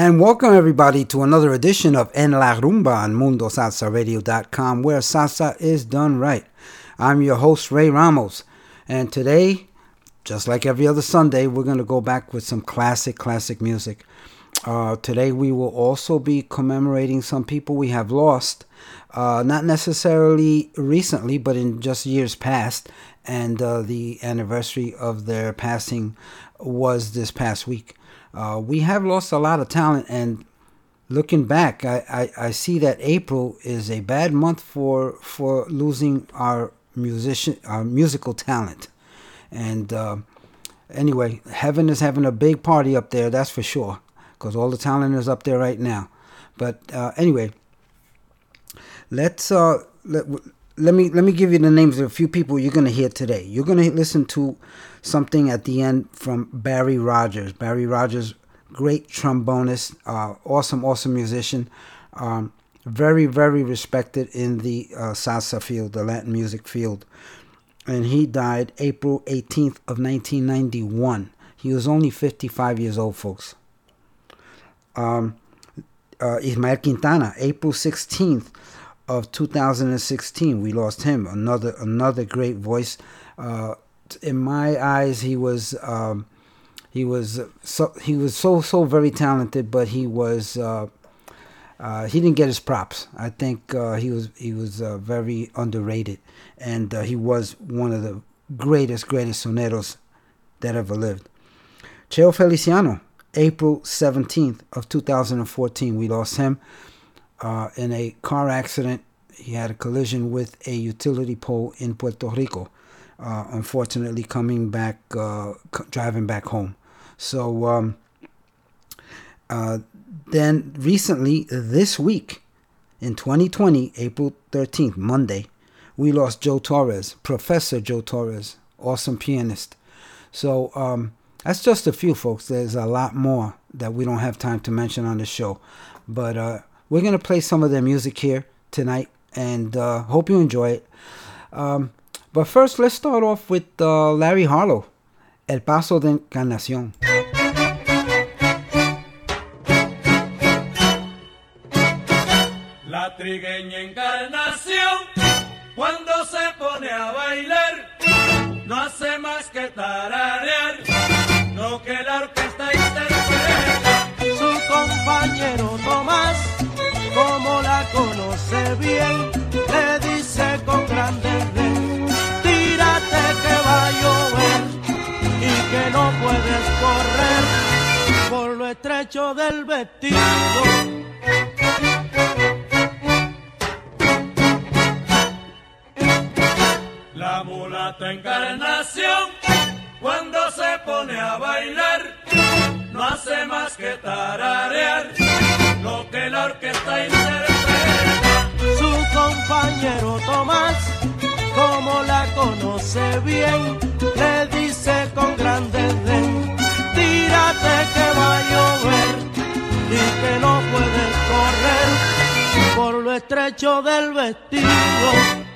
And welcome everybody to another edition of En La Rumba on MundoSalsaRadio.com, where salsa is done right. I'm your host Ray Ramos, and today, just like every other Sunday, we're going to go back with some classic, classic music. Uh, today we will also be commemorating some people we have lost, uh, not necessarily recently, but in just years past. And uh, the anniversary of their passing was this past week. Uh, we have lost a lot of talent, and looking back, I, I, I see that April is a bad month for for losing our musician, our musical talent. And uh, anyway, heaven is having a big party up there, that's for sure, because all the talent is up there right now. But uh, anyway, let's uh, let, let me let me give you the names of a few people you're gonna hear today. You're gonna listen to something at the end from Barry Rogers. Barry Rogers, great trombonist, uh, awesome, awesome musician, um, very, very respected in the uh, salsa field, the Latin music field. And he died April 18th of 1991. He was only 55 years old, folks. Um, uh, Ismael Quintana, April 16th of 2016. We lost him. Another another great voice. Uh, in my eyes, he was um, he was so he was so so very talented, but he was uh, uh, he didn't get his props. I think uh, he was he was uh, very underrated, and uh, he was one of the greatest greatest soneros that ever lived. Cheo Feliciano, April 17th of 2014. We lost him uh, in a car accident. He had a collision with a utility pole in Puerto Rico. Uh, unfortunately, coming back, uh, driving back home. So um, uh, then recently, this week, in 2020, April 13th, Monday, we lost Joe Torres, Professor Joe Torres, awesome pianist. So um, that's just a few, folks. There's a lot more that we don't have time to mention on the show. But uh, we're going to play some of their music here tonight and uh, hope you enjoy it. Um, but first, let's start off with uh, Larry Harlow, El Paso de Encarnación. La trigueña encarnación, cuando se pone a bailar, no hace más que tararear bien, le dice con grande tírate que va a llover y que no puedes correr por lo estrecho del vestido. La mulata encarnación, cuando se pone a bailar, no hace más que tararear bien, le dice con grande desdén, tírate que va a llover y que no puedes correr por lo estrecho del vestido.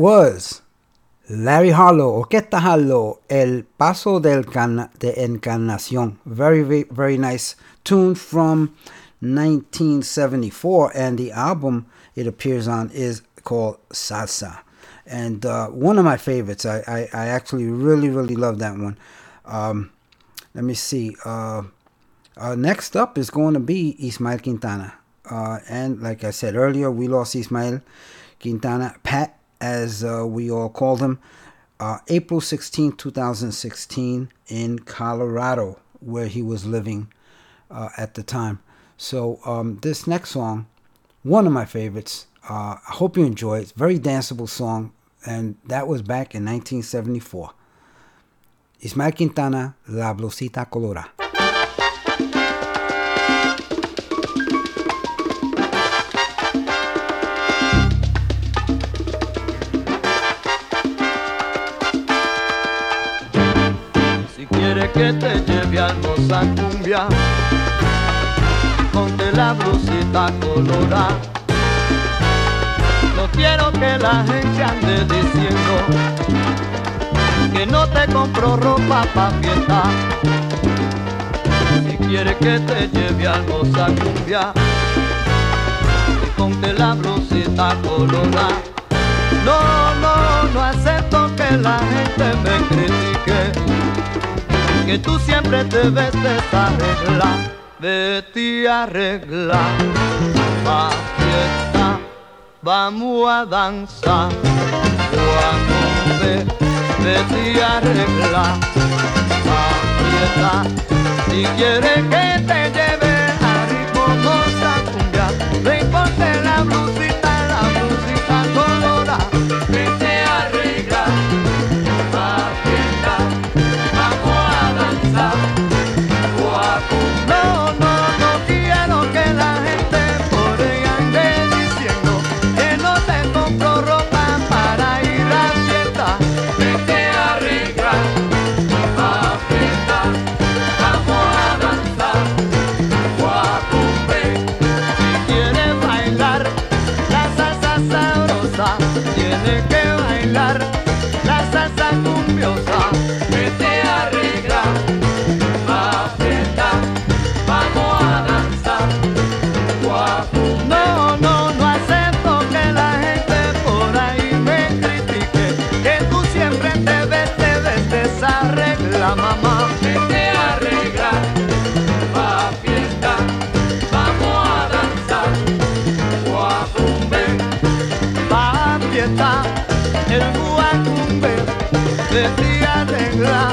Was Larry Harlow, Orquesta Harlow, El Paso del Can- de Encarnación. Very, very, very nice tune from 1974. And the album it appears on is called Salsa. And uh, one of my favorites. I, I, I, actually really, really love that one. Um, let me see. Uh, uh, next up is going to be Ismael Quintana. Uh, and like I said earlier, we lost Ismael Quintana, Pat, as uh, we all call them, uh, April 16, 2016, in Colorado, where he was living uh, at the time. So um, this next song, one of my favorites. Uh, I hope you enjoy it. It's very danceable song, and that was back in 1974. Ismael Quintana, La Blusita Colorada. Que te lleve a hermosa cumbia, ponte la blusita colorada. No quiero que la gente ande diciendo que no te compro ropa pa' fiesta. Si quiere que te lleve a hermosa cumbia, ponte la blusita colorada. No, no, no acepto que la gente me critique que tú siempre te ves desarreglar, vete a arreglar, pa' fiesta, vamos a danzar, vamos ver, vete a arreglar, pa' fiesta, si quieres que te lleve a ritmo no cumbia, ven ponte la el guacumbe, vete a arreglar,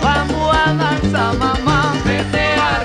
vamos a danzar, mamá. Vete a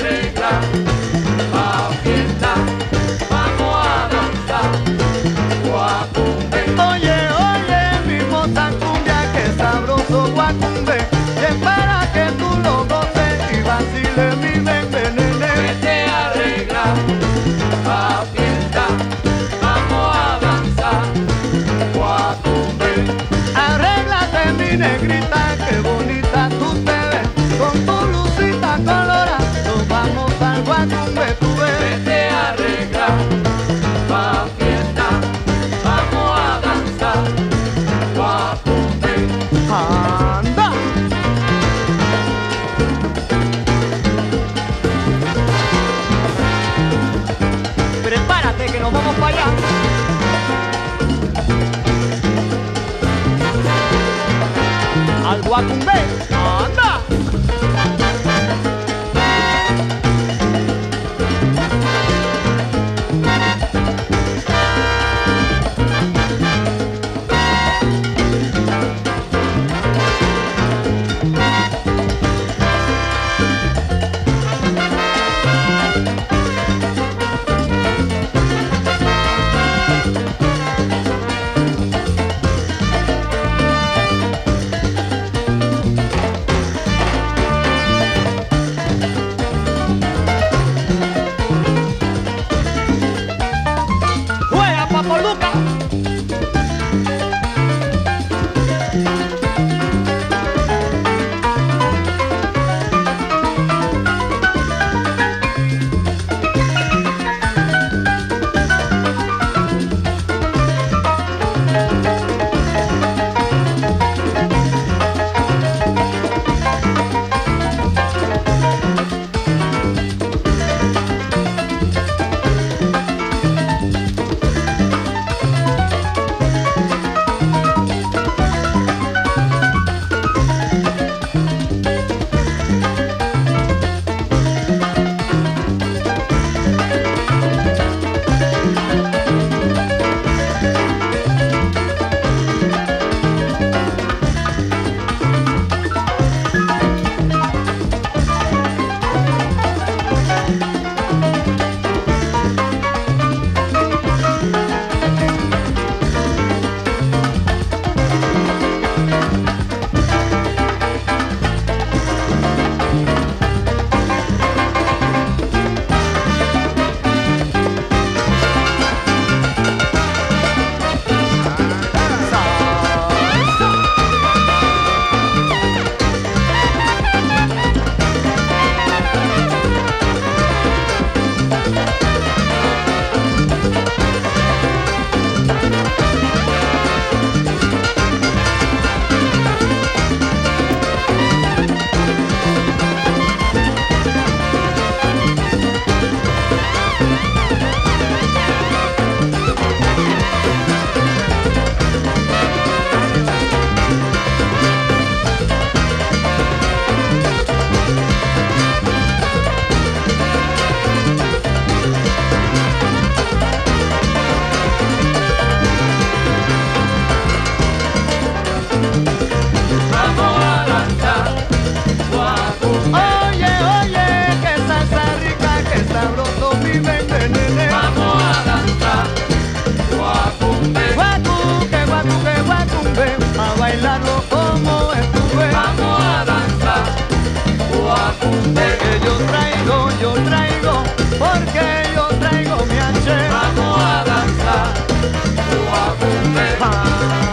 我不害怕。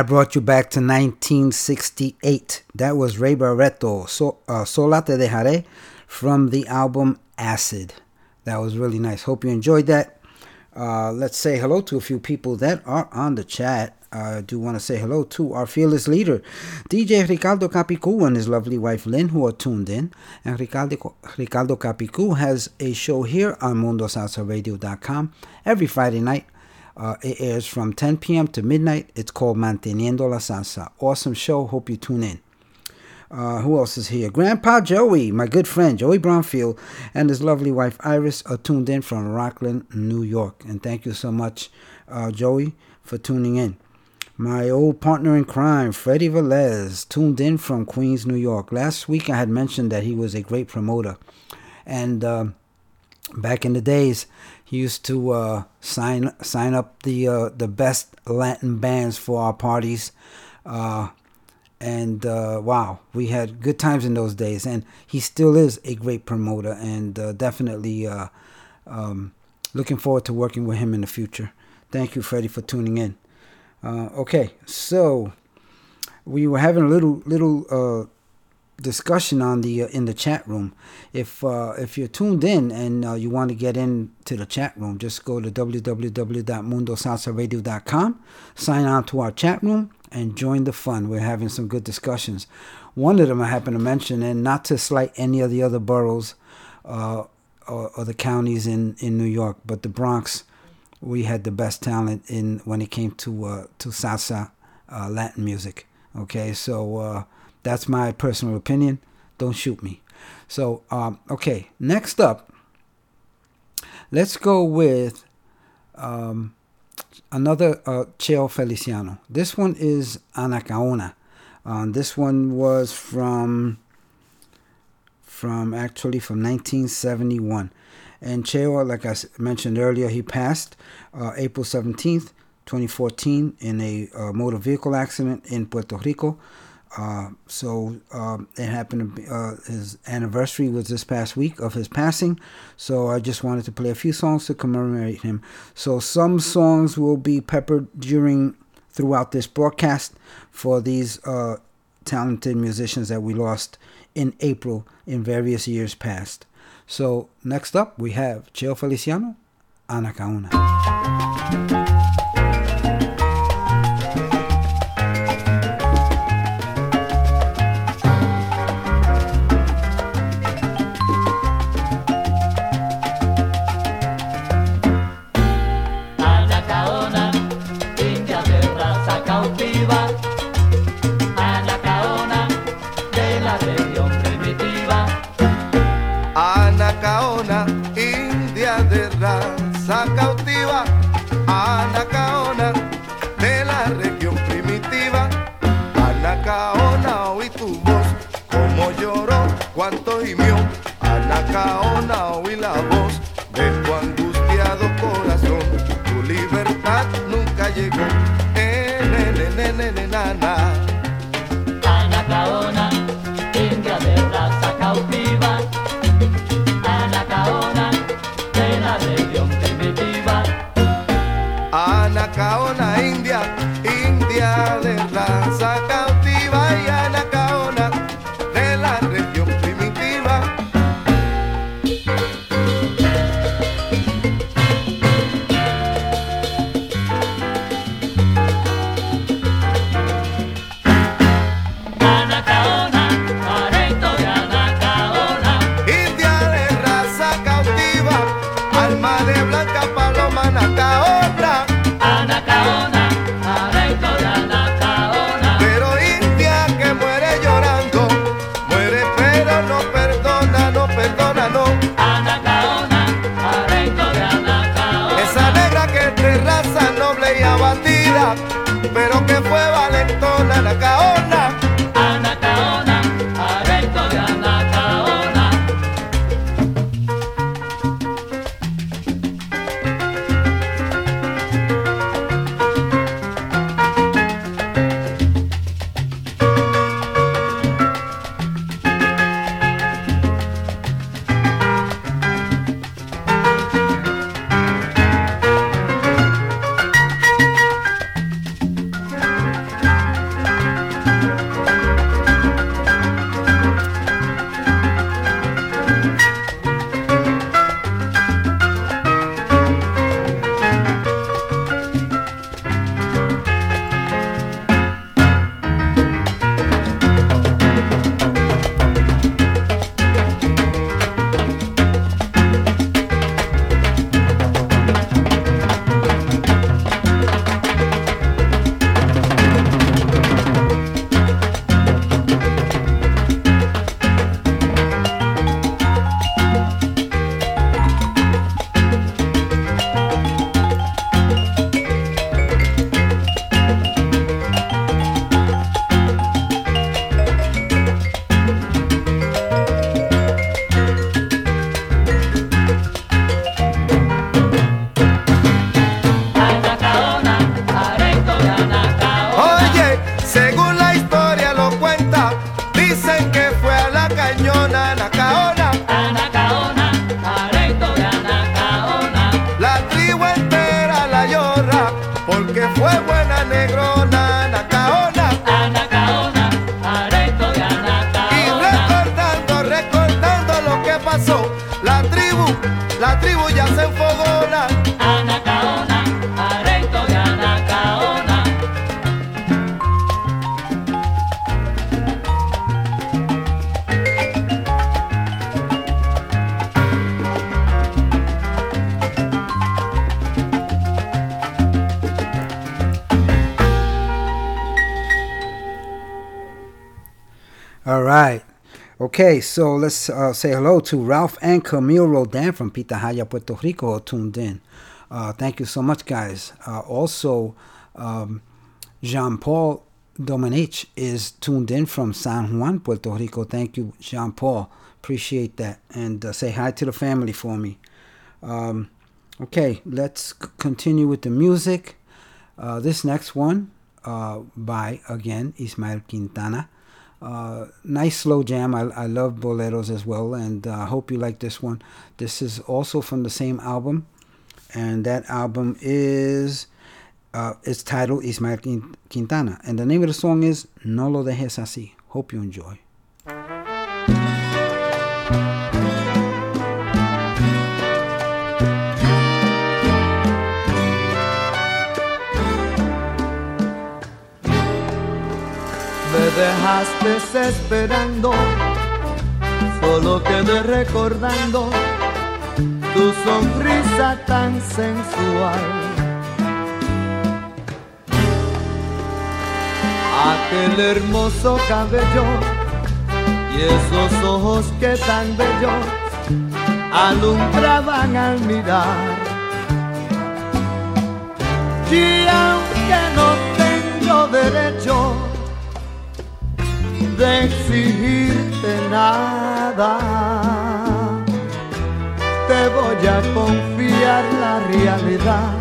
I brought you back to 1968. That was Ray Barretto, so, uh, Sola Te Dejaré, from the album Acid. That was really nice. Hope you enjoyed that. Uh, let's say hello to a few people that are on the chat. I do want to say hello to our fearless leader, DJ Ricardo Capicu and his lovely wife Lynn, who are tuned in. And Ricardo, Ricardo Capicu has a show here on MundoSalsaRadio.com every Friday night. Uh, it airs from 10 p.m. to midnight. It's called Manteniendo la Salsa. Awesome show. Hope you tune in. Uh, who else is here? Grandpa Joey, my good friend Joey Brownfield, and his lovely wife Iris are tuned in from Rockland, New York. And thank you so much, uh, Joey, for tuning in. My old partner in crime, Freddie Velez, tuned in from Queens, New York. Last week I had mentioned that he was a great promoter. And um back in the days, he used to uh, sign sign up the uh, the best Latin bands for our parties. Uh, and uh, wow, we had good times in those days. And he still is a great promoter, and uh, definitely uh, um, looking forward to working with him in the future. Thank you, Freddie, for tuning in. Okay, so we were having a little little discussion on the uh, in the chat room. If uh, if you're tuned in and uh, you want to get into the chat room, just go to www.mundosalsaradio.com, sign on to our chat room, and join the fun. We're having some good discussions. One of them I happen to mention, and not to slight any of the other boroughs uh, or, or, the counties in, in New York, but the Bronx, we had the best talent in when it came to uh, to salsa, uh, Latin music. Okay, so uh, that's my personal opinion. Don't shoot me. So um, okay, next up, let's go with um, another uh, Cheo Feliciano. This one is Anacaona. Um, this one was from from actually from 1971. And Cheo, like I mentioned earlier, he passed uh, April 17th, 2014, in a uh, motor vehicle accident in Puerto Rico. Uh, so um, it happened to be, uh, his anniversary was this past week of his passing. So I just wanted to play a few songs to commemorate him. So some songs will be peppered during throughout this broadcast for these uh, talented musicians that we lost in April in various years past. So next up we have Cheo Feliciano, Anacaona. All Okay, so let's uh, say hello to Ralph and Camille Rodan from Pitahaya, Puerto Rico, tuned in. Uh, thank you so much, guys. Uh, also, um, Jean Paul Domenech is tuned in from San Juan, Puerto Rico. Thank you, Jean Paul. Appreciate that. And uh, say hi to the family for me. Um, okay, let's c- continue with the music. Uh, this next one uh, by, again, Ismael Quintana. Uh, nice slow jam. I, I love boleros as well, and I uh, hope you like this one. This is also from the same album, and that album is uh, it's titled Ismael Quintana, and the name of the song is No lo dejes así. Hope you enjoy. Dejaste esperando, solo quedé recordando tu sonrisa tan sensual. Aquel hermoso cabello y esos ojos que tan bellos alumbraban al mirar. Y aunque no tengo derecho de exigirte nada. Te voy a confiar la realidad.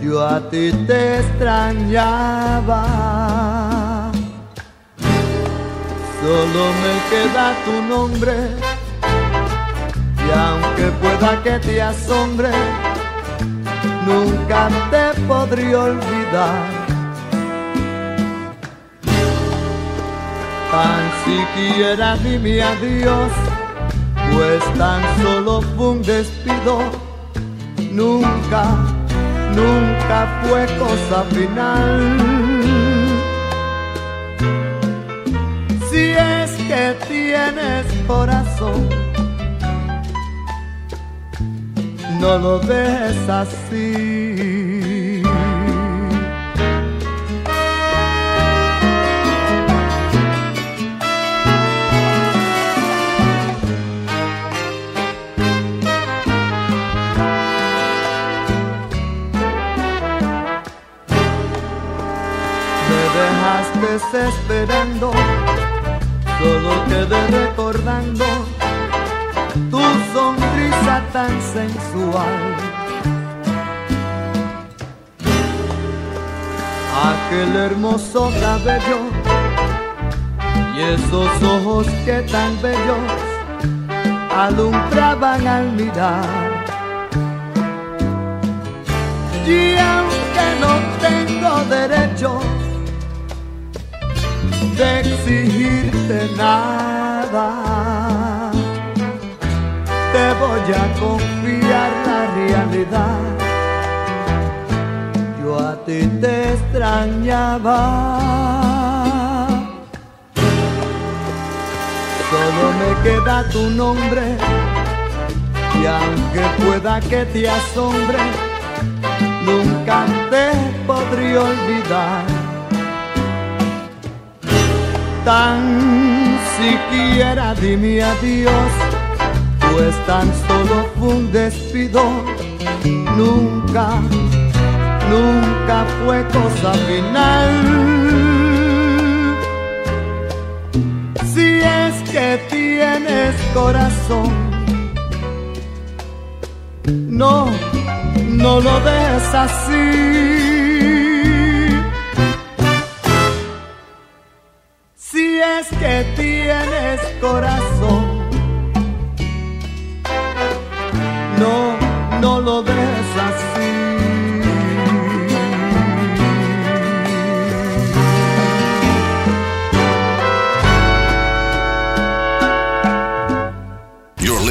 Yo a ti te extrañaba. Solo me queda tu nombre. Y aunque pueda que te asombre, nunca te podré olvidar. Tan siquiera dime adiós, pues tan solo fue un despido, nunca, nunca fue cosa final. Si es que tienes corazón, no lo dejes así. Dejaste esperando, solo quedé recordando tu sonrisa tan sensual. Aquel hermoso cabello y esos ojos que tan bellos alumbraban al mirar. Y aunque no tengo derecho de exigirte nada. Te voy a confiar la realidad. Yo a ti te extrañaba. Solo me queda tu nombre y aunque pueda que te asombre, nunca te podré olvidar tan siquiera dime adiós, pues tan solo fue un despido, nunca, nunca fue cosa final. Si es que tienes corazón, no, no lo dejes así. Si es que tienes corazón, no, no lo dejes así.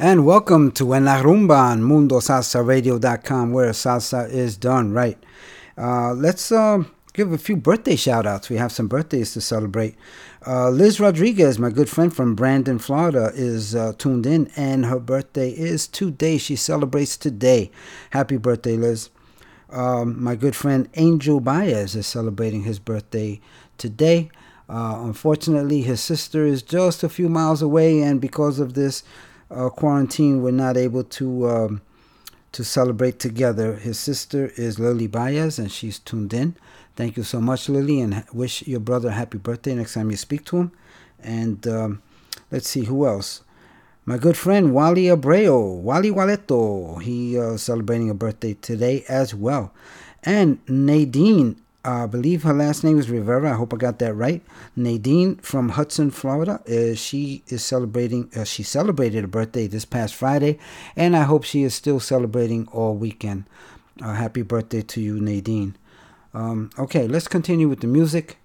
And welcome to En La Rumba on MundoSalsaRadio.com, where salsa is done right. Uh, let's uh, give a few birthday shout outs. We have some birthdays to celebrate. Uh, Liz Rodriguez, my good friend from Brandon, Florida, is uh, tuned in, and her birthday is today. She celebrates today. Happy birthday, Liz. Um, my good friend Angel Baez is celebrating his birthday today. Uh, unfortunately, his sister is just a few miles away, and because of this uh, quarantine, we're not able to um, to celebrate together. His sister is Lily Baez, and she's tuned in. Thank you so much, Lily, and wish your brother a happy birthday next time you speak to him. And um, let's see who else. My good friend Wally Abreu, Wally Waleto, he uh, celebrating a birthday today as well. And Nadine I believe her last name is Rivera. I hope I got that right. Nadine from Hudson, Florida. Uh, she is celebrating. Uh, she celebrated a birthday this past Friday, and I hope she is still celebrating all weekend. Uh, happy birthday to you, Nadine. Um, okay, let's continue with the music.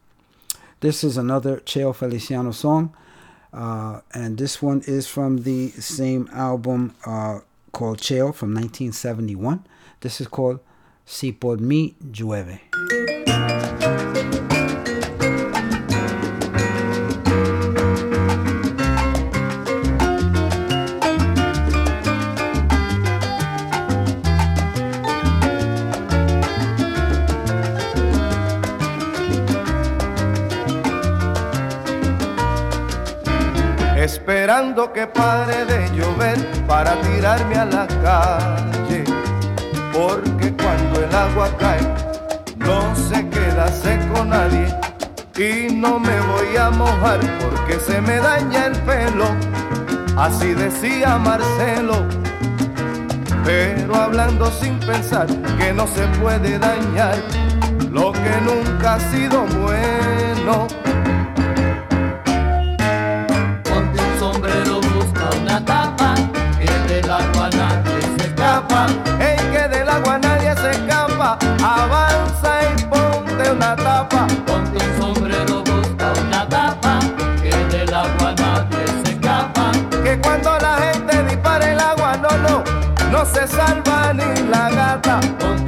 This is another Cheo Feliciano song, uh, and this one is from the same album uh, called Cheo from 1971. This is called Si por mí llueve. esperando que pare de llover para tirarme a la calle. Porque cuando el agua cae, no se queda seco nadie. Y no me voy a mojar porque se me daña el pelo. Así decía Marcelo. Pero hablando sin pensar que no se puede dañar lo que nunca ha sido bueno. Avanza y ponte una tapa. Ponte un sombrero, busca una tapa, que del agua nadie se escapa. Que cuando la gente dispara el agua, no, no, no se salva ni la gata. Ponte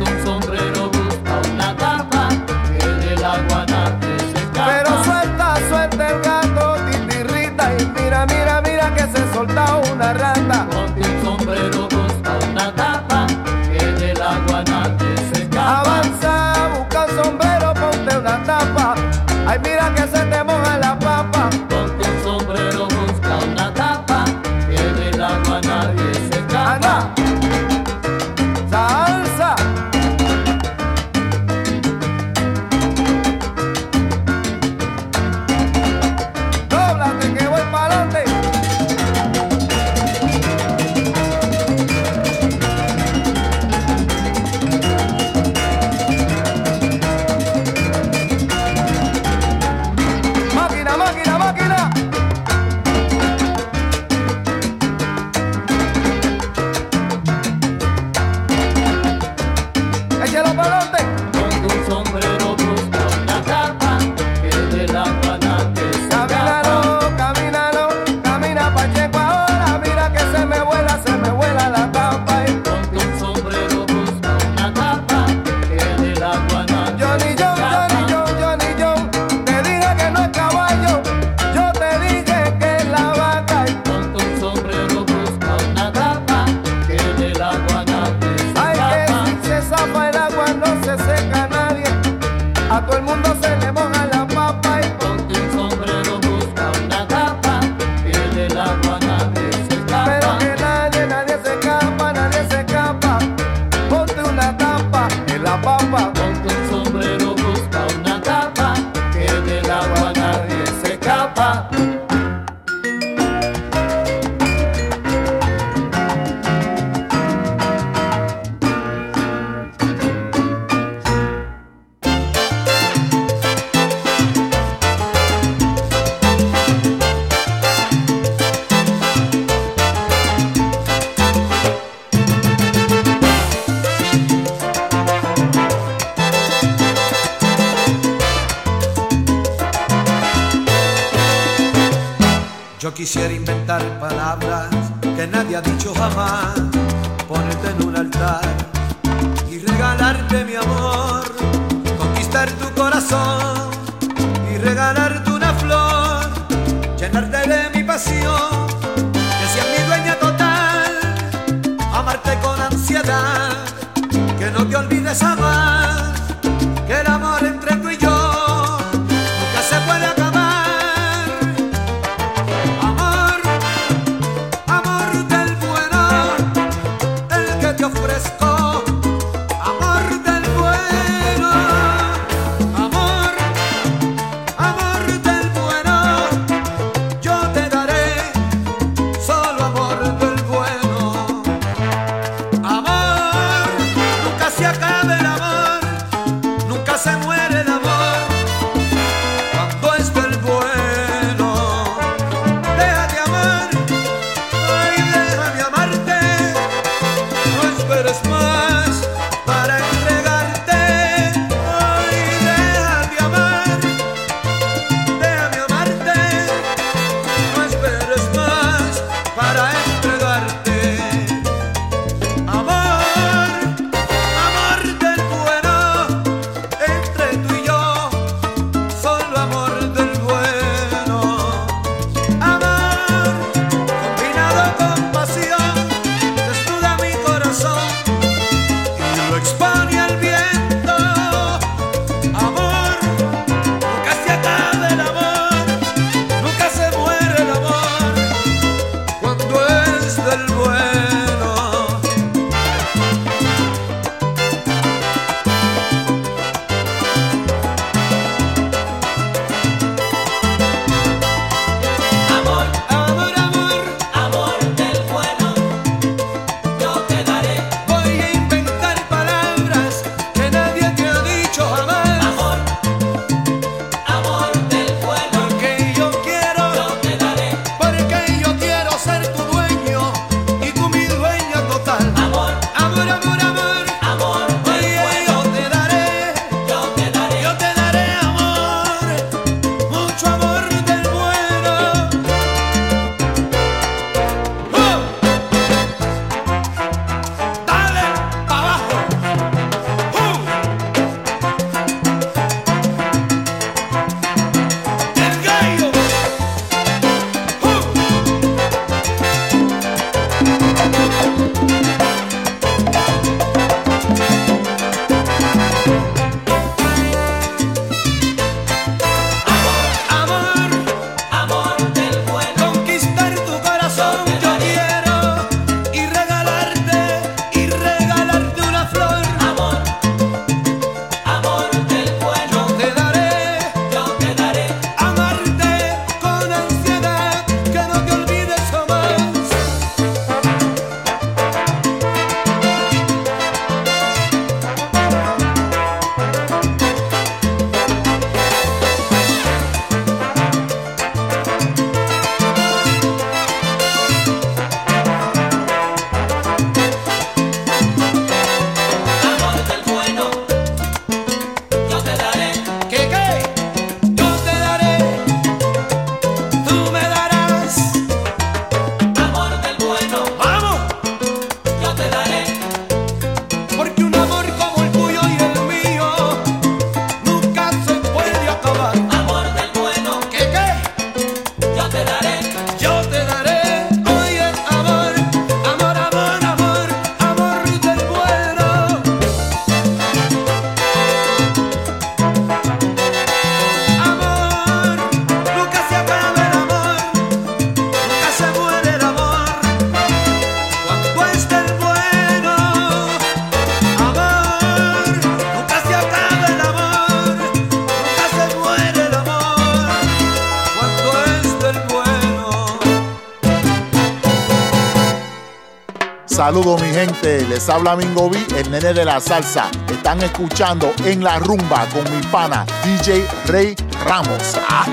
Les habla Mingo B, el nene de la salsa. Están escuchando en la rumba con mi pana DJ Rey Ramos. Ah.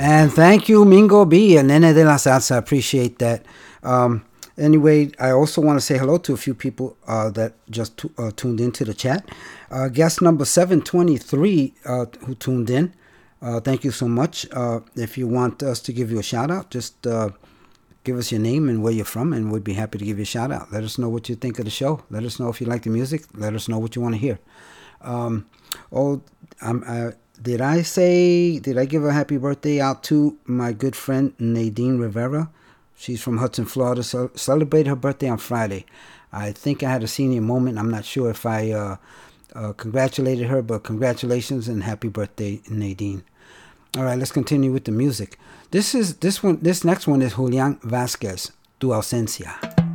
And thank you, Mingo B, el nene de la salsa. Appreciate that. Um, anyway, I also want to say hello to a few people uh, that just tu- uh, tuned into the chat. Uh, guest number 723 uh, who tuned in. Uh, thank you so much. Uh, if you want us to give you a shout out, just give us your name and where you're from, and we'd be happy to give you a shout out. Let us know what you think of the show. Let us know if you like the music. Let us know what you want to hear. Um, oh, I'm, uh, did I say, did I give a happy birthday out to my good friend Nadine Rivera? She's from Hudson, Florida. So celebrated her birthday on Friday. I think I had a senior moment. I'm not sure if I uh, uh, congratulated her, but congratulations and happy birthday, Nadine. All right, let's continue with the music. This is this one. This next one is Julian Vasquez, Tu ausencia.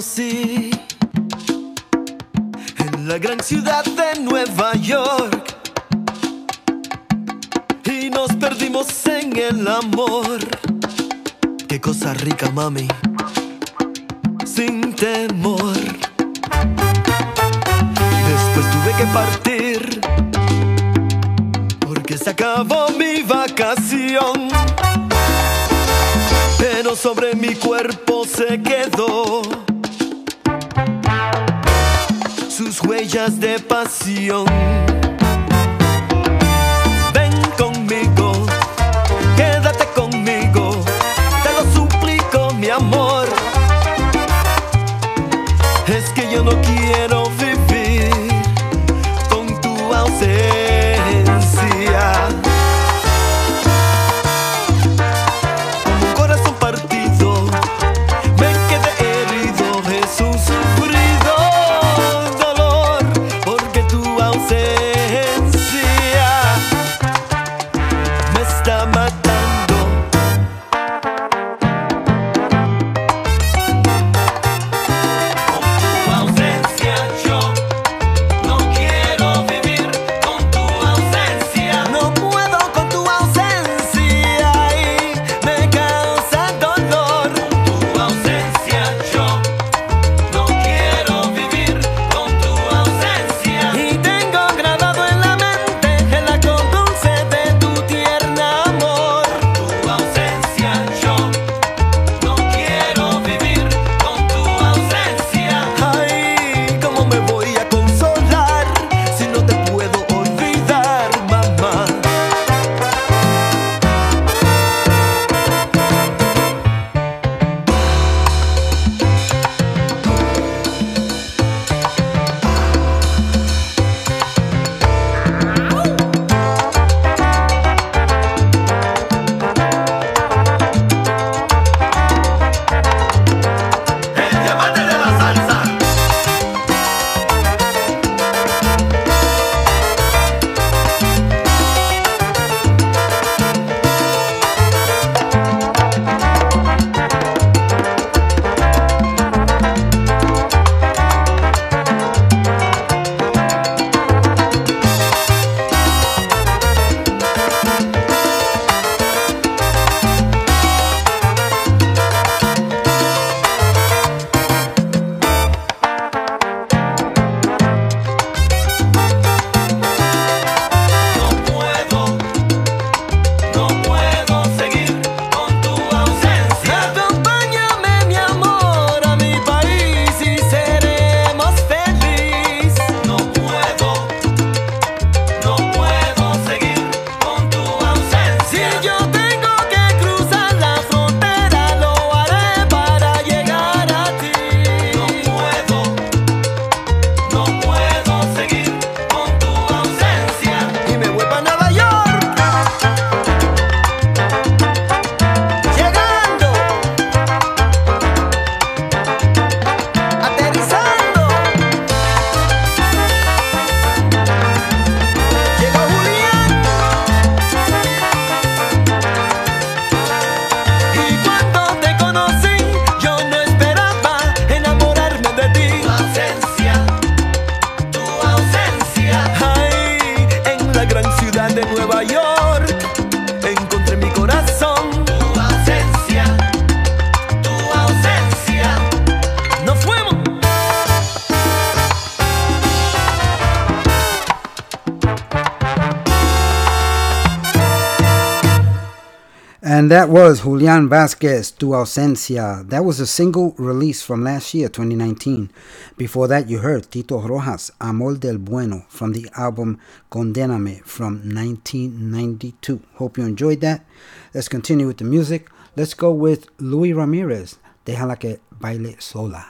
Conocí en la gran ciudad de Nueva York y nos perdimos en el amor. Qué cosa rica, mami, sin temor. Después tuve que partir porque se acabó mi vacación. Pero sobre mi cuerpo se quedó sus huellas de pasión. Ven conmigo, quédate conmigo, te lo suplico, mi amor. Es que yo no quiero that was Julian Vasquez, Tu Ausencia. That was a single release from last year, 2019. Before that, you heard Tito Rojas, Amor del Bueno, from the album Condéname from 1992. Hope you enjoyed that. Let's continue with the music. Let's go with Luis Ramirez, Déjala que baile sola.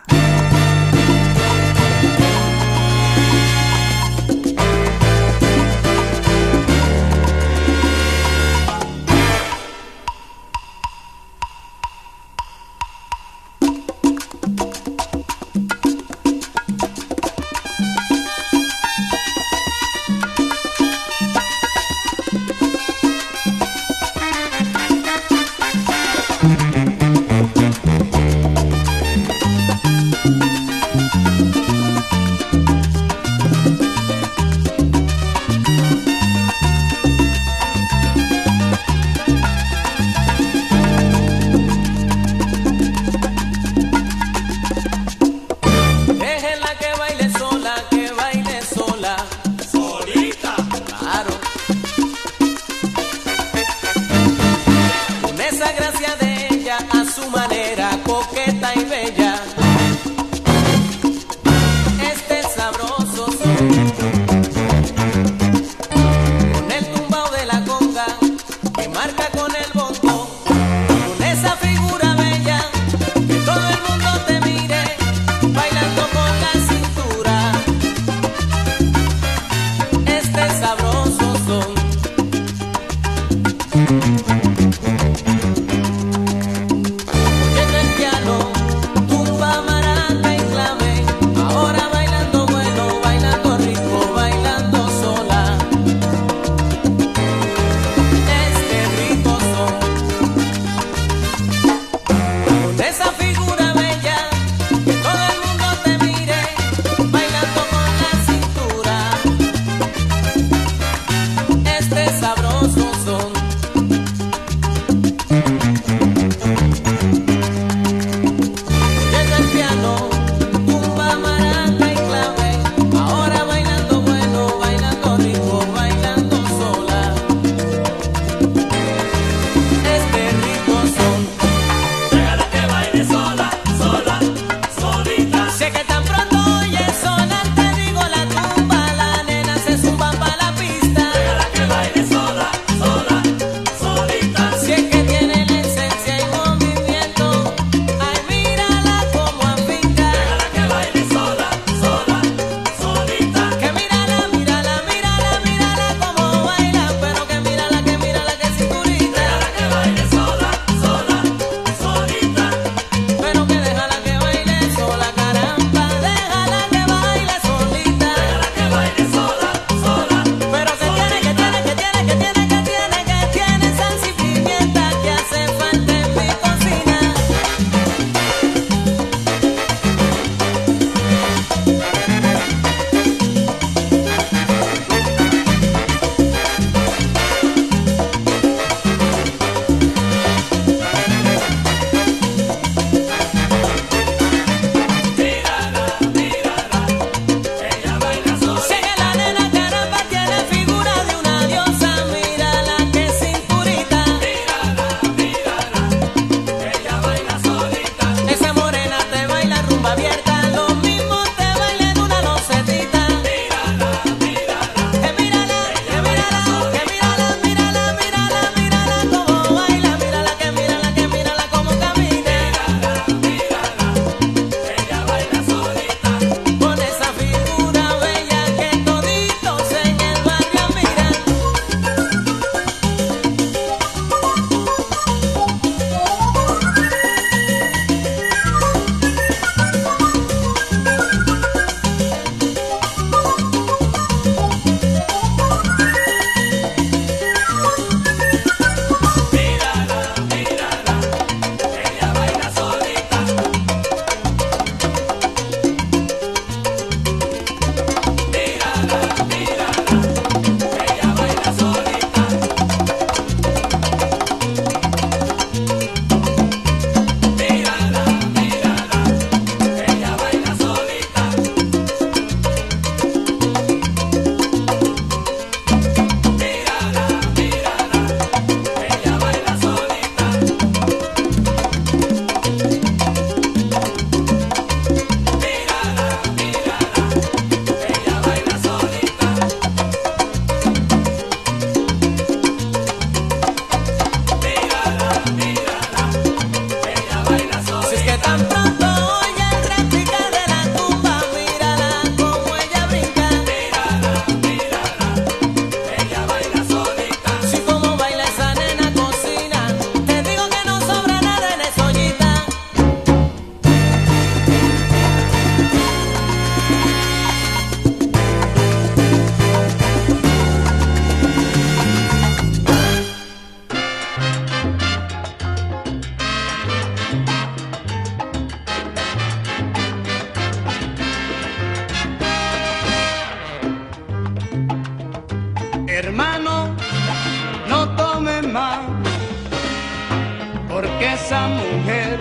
Esa mujer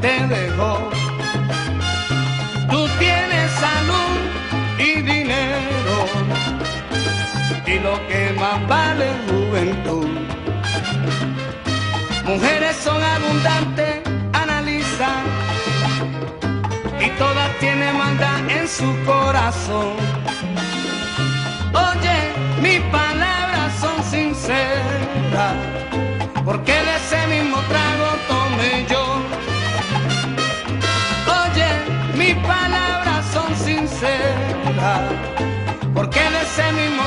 te dejó. Tú tienes salud y dinero, y lo que más vale es juventud. Mujeres son abundantes, analiza, y todas tienen maldad en su corazón. Oye, mis palabras son sinceras, porque de ese son sinceras, porque de ese mismo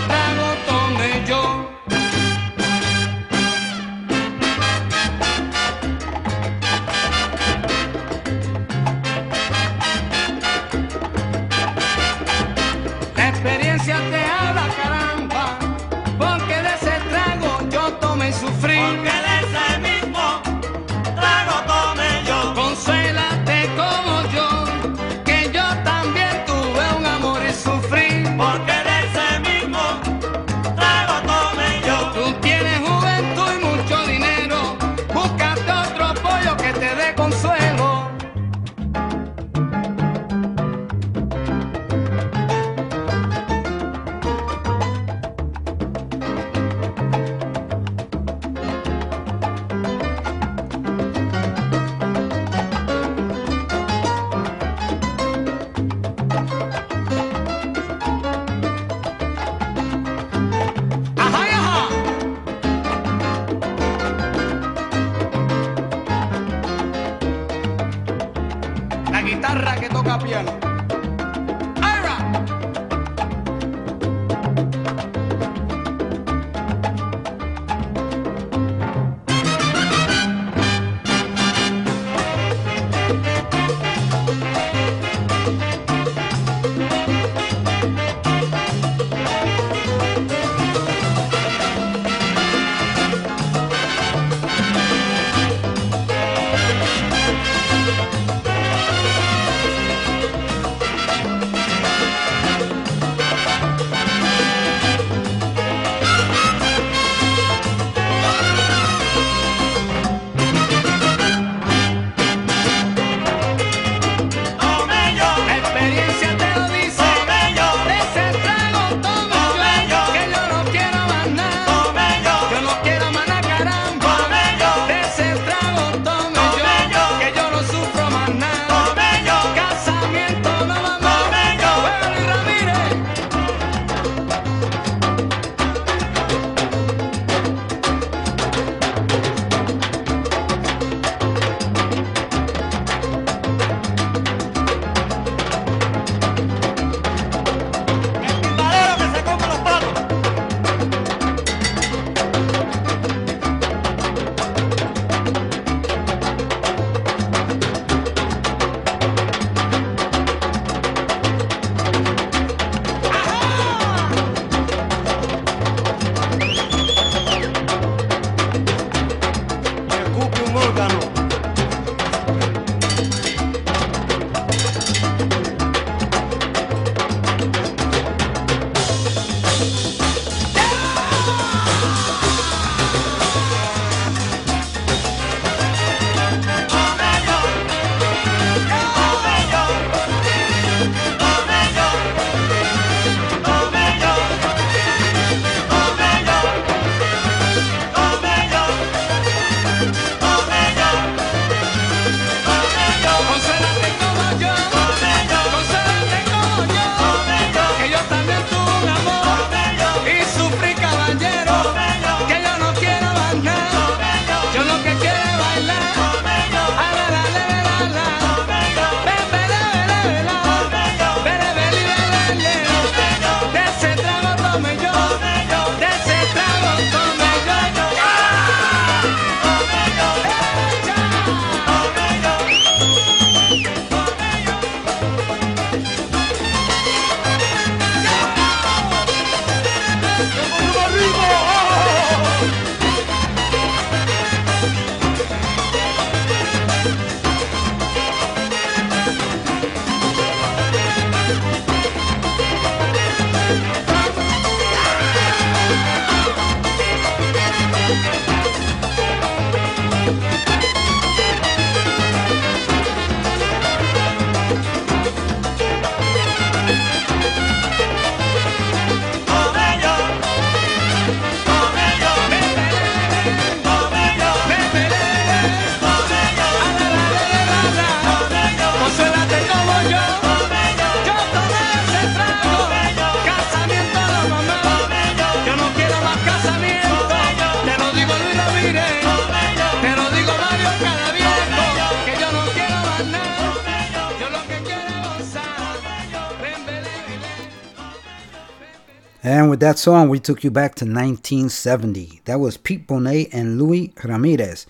that song, we took you back to 1970. That was Pete Bonet and Louis Ramirez.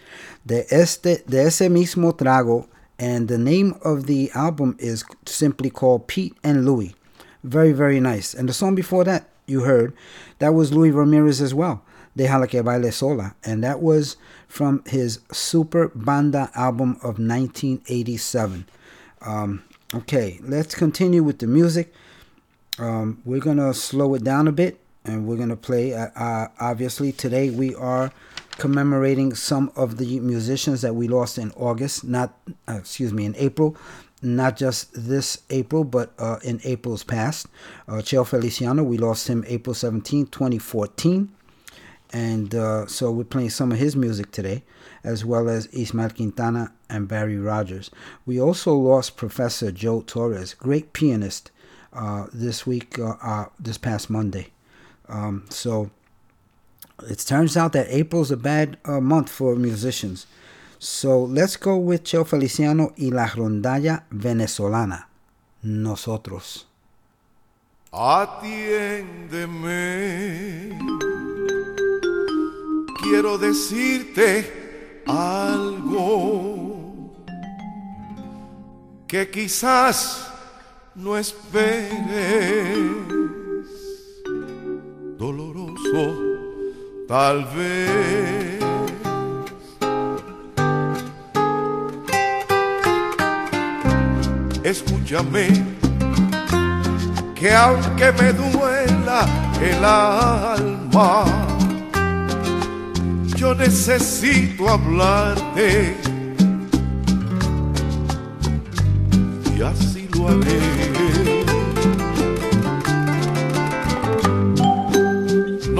De, este, de ese mismo trago, and the name of the album is simply called Pete and Louis. Very, very nice. And the song before that, you heard, that was Louis Ramirez as well. Déjala que baile sola. And that was from his Super Banda album of 1987. Um, okay, let's continue with the music. Um, we're gonna slow it down a bit, and we're gonna play. Uh, uh, obviously, today we are commemorating some of the musicians that we lost in August. Not, uh, excuse me, in April. Not just this April, but uh, in April's past. Uh, Cheo Feliciano, we lost him April 17, 2014. And uh, so we're playing some of his music today, as well as Ismael Quintana and Barry Rogers. We also lost Professor Joe Torres, great pianist, uh, this week, uh, this past Monday. Um, so it turns out that April's a bad uh, month for musicians. So let's go with Cheo Feliciano y la rondalla venezolana, Nosotros. Atiéndeme. Quiero decirte algo que quizás no esperes. Doloroso, tal vez. Escúchame, que aunque me duela el alma, yo necesito hablarte. Y así lo haré.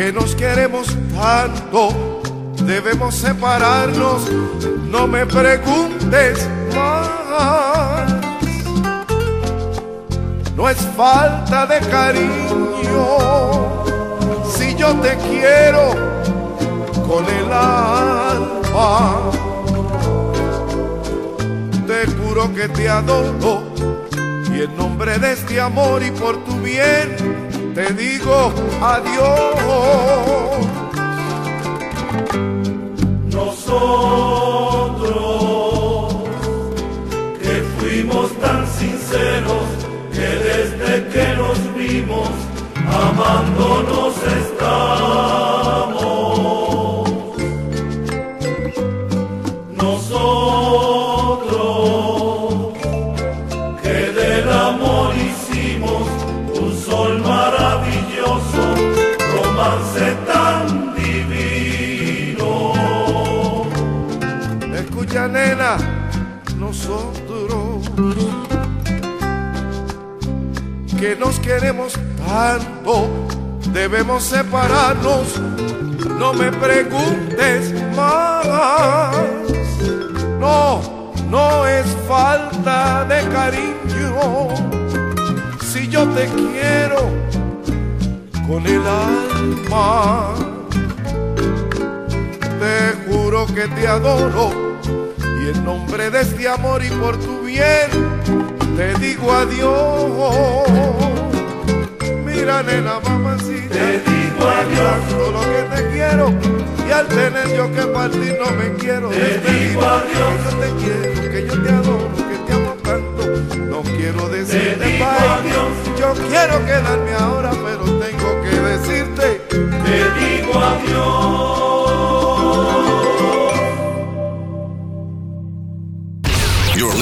Que nos queremos tanto, debemos separarnos. No me preguntes más. No es falta de cariño si yo te quiero con el alma. Te juro que te adoro y en nombre de este amor y por tu bien te digo adiós. Nosotros que fuimos tan sinceros que desde que nos vimos amándonos debemos separarnos. No me preguntes más. No, no es falta de cariño. Si yo te quiero con el alma, te juro que te adoro. Y en nombre de este amor y por tu bien, te digo adiós. Mira, nena, mamacita, te digo adiós. Todo lo que te quiero, y al tener yo que partir, no me quiero Te despedir. digo adiós. Que yo te quiero, que yo te adoro, que te amo tanto. No quiero decirte digo bye. adiós. Yo quiero quedarme ahora, pero tengo que decirte. Te digo adiós.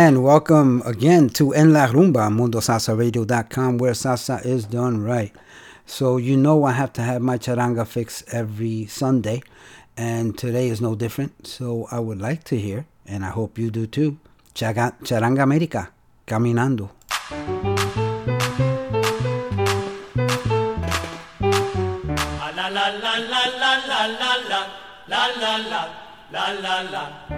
And welcome again to En La Rumba, MundoSalsaRadio.com, where salsa is done right. So you know I have to have my charanga fix every Sunday, and today is no different. So I would like to hear, and I hope you do too, Chaga, Charanga America, Caminando. Ah, la la la la la la la la la la la la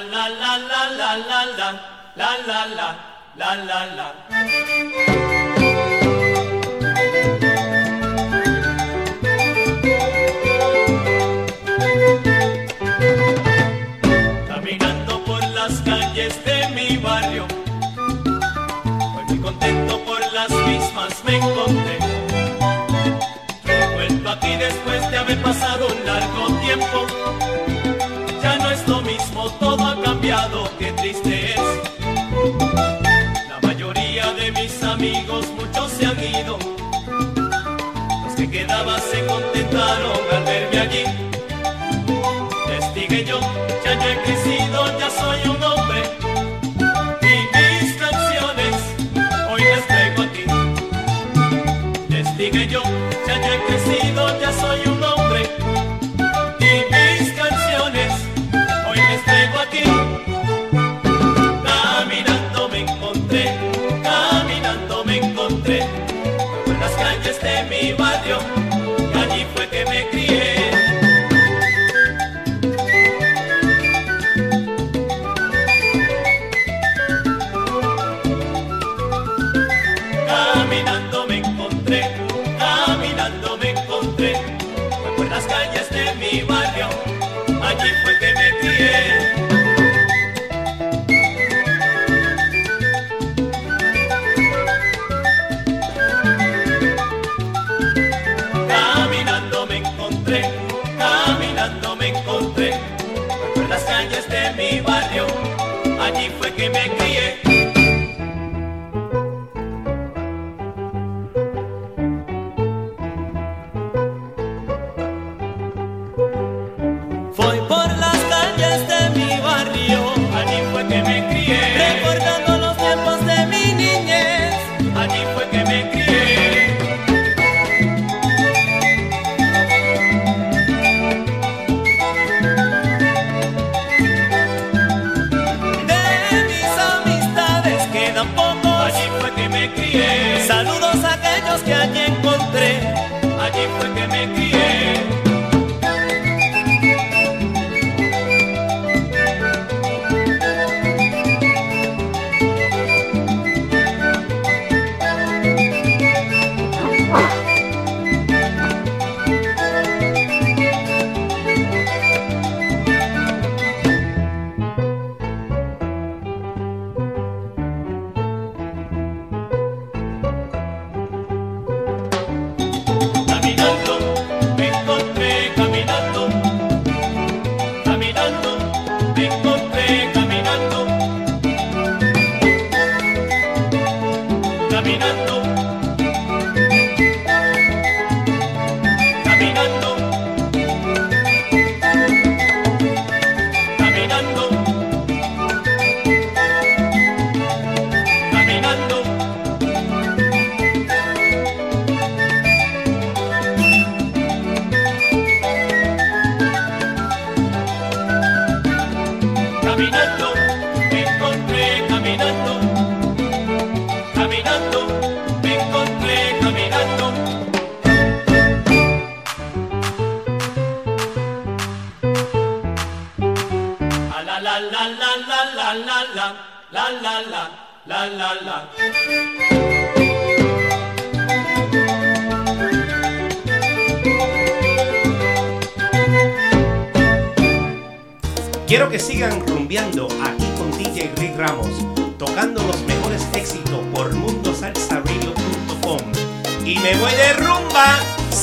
la la la la la la la la la la la la la Caminando por las calles de mi barrio Hoy muy contento por las mismas me encontré. He vuelto aquí después de haber pasado un largo tiempo. Todo ha cambiado, qué triste es. La mayoría de mis amigos, muchos se han ido. Los que quedaban se contentaron al verme allí. Les yo, ya yo he crecido, ya soy un. Que me crié.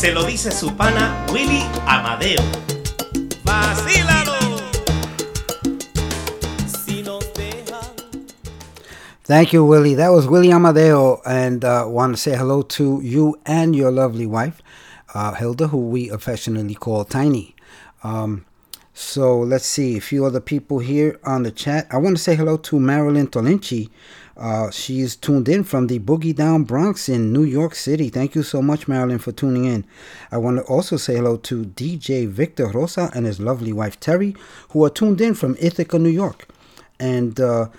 Se lo dice su pana Willy Amadeo. ¡Vacílalo! Thank you, Willie. That was Willie Amadeo, and uh, want to say hello to you and your lovely wife, uh, Hilda, who we affectionately call Tiny. Um, so let's see a few other people here on the chat. I want to say hello to Marilyn Tolinci. Uh, she's tuned in from the Boogie Down Bronx in New York City. Thank you so much, Marilyn, for tuning in. I want to also say hello to DJ Victor Rosa and his lovely wife Terry, who are tuned in from Ithaca, New York. And uh,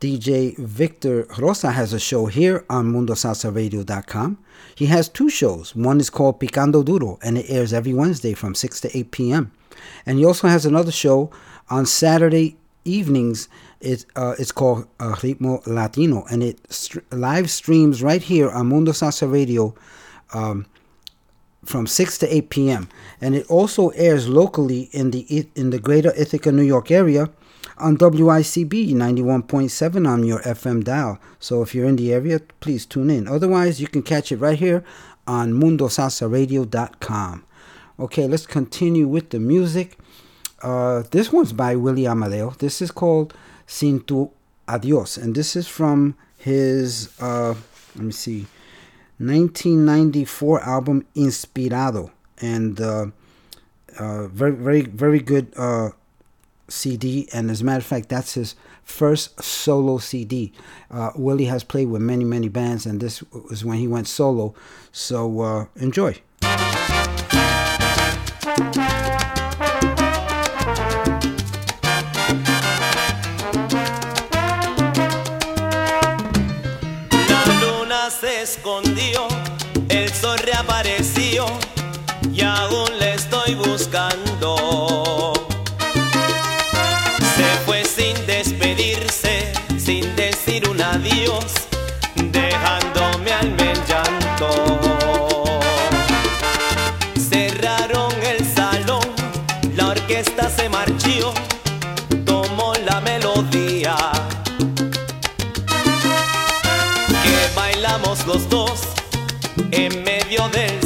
DJ Victor Rosa has a show here on MundoSalsaRadio.com. He has two shows. One is called Picando Duro, and it airs every Wednesday from 6 to 8 p.m. And he also has another show on Saturday evenings. Uh, it's called uh, Ritmo Latino, and it st- live streams right here on Mundo Salsa Radio um, from 6 to 8 p.m. And it also airs locally in the in the greater Ithaca, New York area on WICB 91.7 on your FM dial. So if you're in the area, please tune in. Otherwise, you can catch it right here on mundosalsaradio.com. Okay, let's continue with the music. Uh, this one's by Willie Amadeo. This is called Sin Tu Adios, and this is from his, uh, let me see, 1994 album Inspirado. And uh, uh, very, very, very good uh, CD, and as a matter of fact, that's his first solo CD. Uh, Willie has played with many, many bands, and this was when he went solo. So uh, enjoy. Escondió, en medio del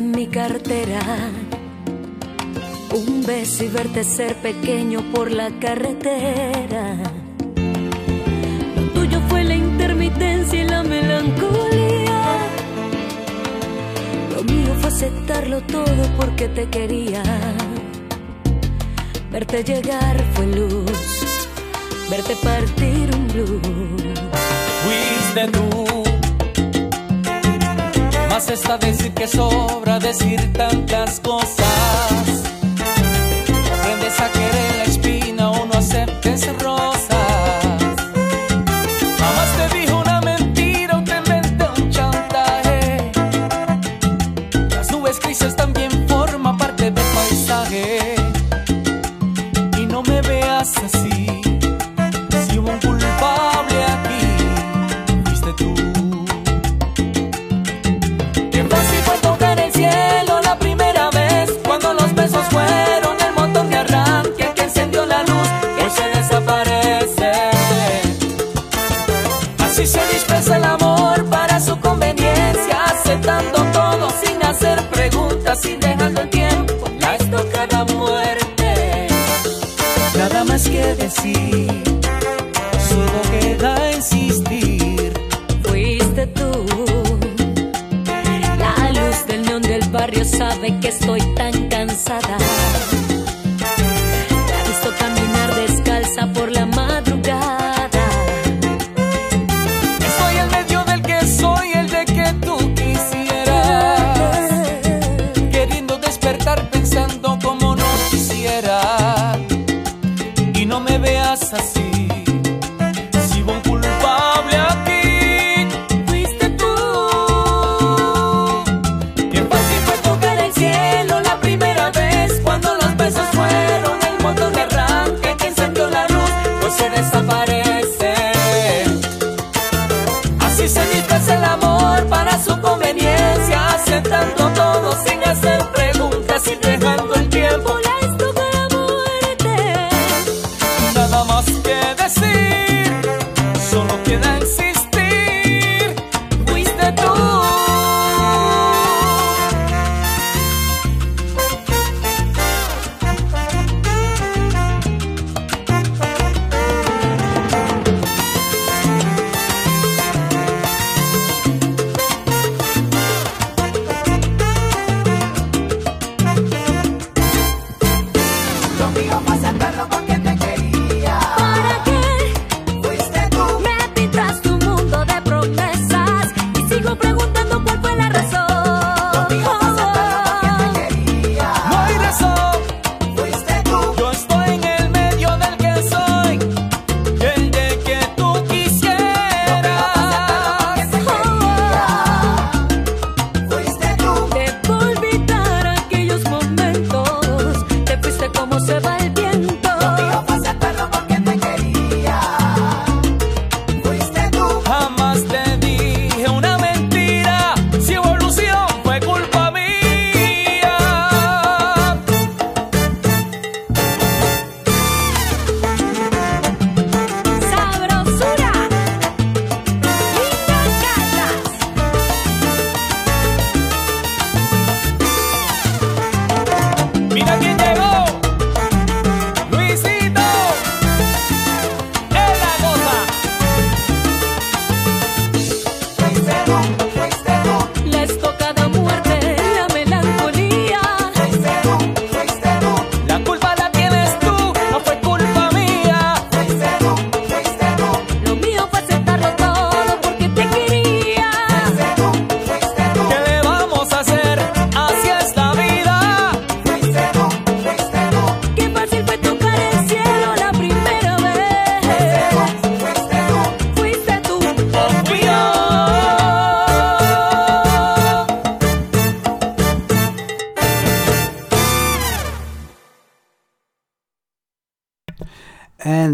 en mi cartera. Un beso y verte ser pequeño por la carretera. Lo tuyo fue la intermitencia y la melancolía. Lo mío fue aceptarlo todo porque te quería. Verte llegar fue luz, verte partir un blues. Fuiste tú más está decir que sobra decir tantas cosas. Aprendes a querer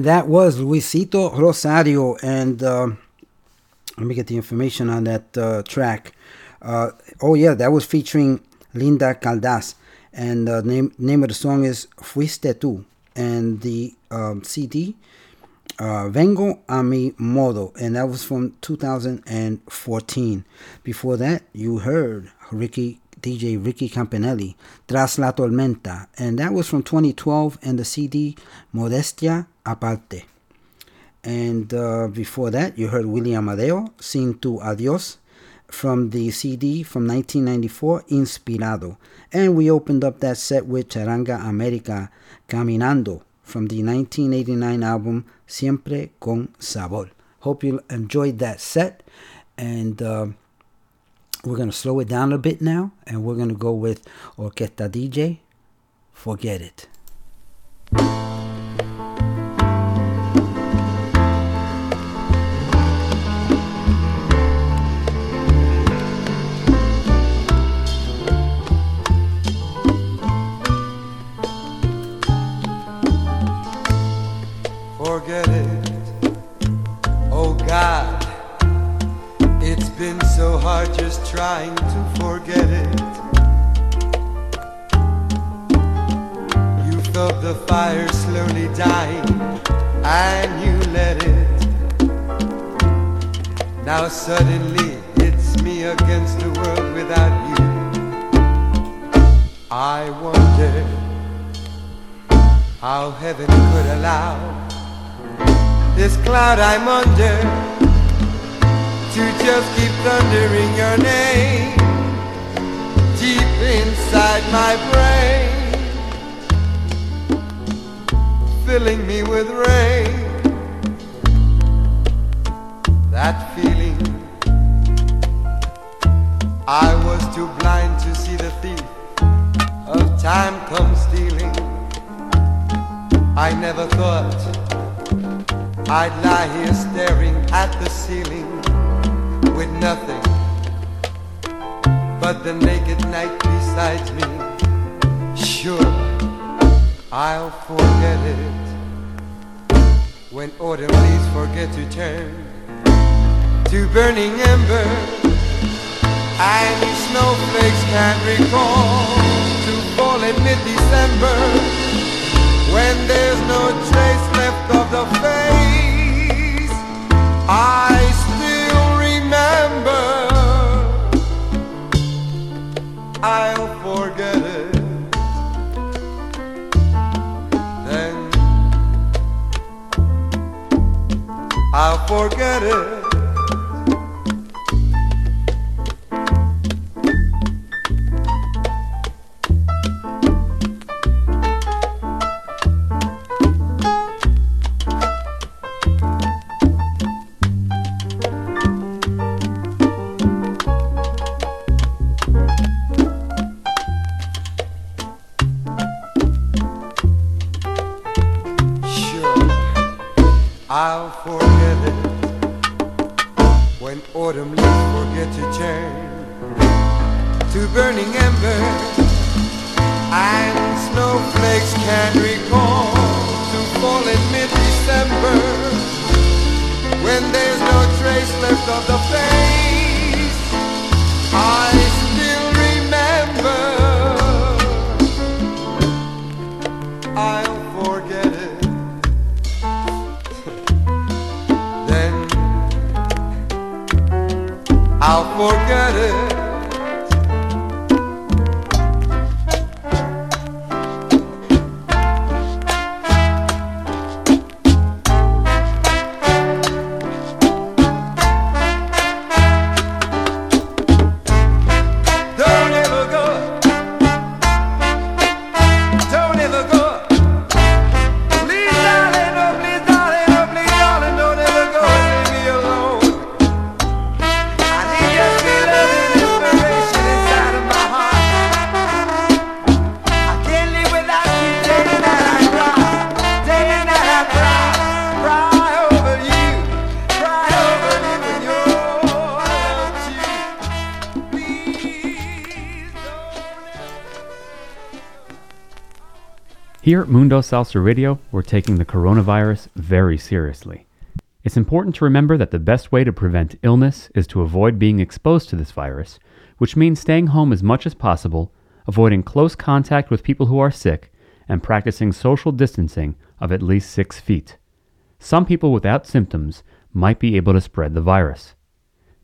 that was Luisito Rosario. And uh, let me get the information on that uh, track. Uh, oh, yeah, that was featuring Linda Caldas. And the name, name of the song is Fuiste Tú. And the um, CD, uh, Vengo a mi modo. And that was from 2014. Before that, you heard Ricky DJ Ricky Campanelli, Tras la Tormenta, and that was from 2012 and the CD Modestia Aparte. And uh, before that, you heard William Amadeo sing Tu Adios from the CD from 1994, Inspirado. And we opened up that set with Charanga America Caminando from the 1989 album Siempre con Sabor. Hope you enjoyed that set. And uh, we're going to slow it down a bit now. And we're going to go with Orquesta DJ. Forget it. So hard just trying to forget it. You felt the fire slowly dying and you let it. Now suddenly it's me against the world without you. I wonder how heaven could allow this cloud I'm under to just keep thundering your name deep inside my brain, filling me with rain. That feeling, I was too blind to see the thief of time come stealing. I never thought I'd lie here staring at the ceiling nothing but the naked night beside me. Sure, I'll forget it when autumn leaves forget to turn to burning embers and snowflakes can't recall to fall in mid-December when there's no trace left of the face I I'll forget it. Then I'll forget it Mundo Salsa Radio, we're taking the coronavirus very seriously. It's important to remember that the best way to prevent illness is to avoid being exposed to this virus, which means staying home as much as possible, avoiding close contact with people who are sick, and practicing social distancing of at least six feet. Some people without symptoms might be able to spread the virus.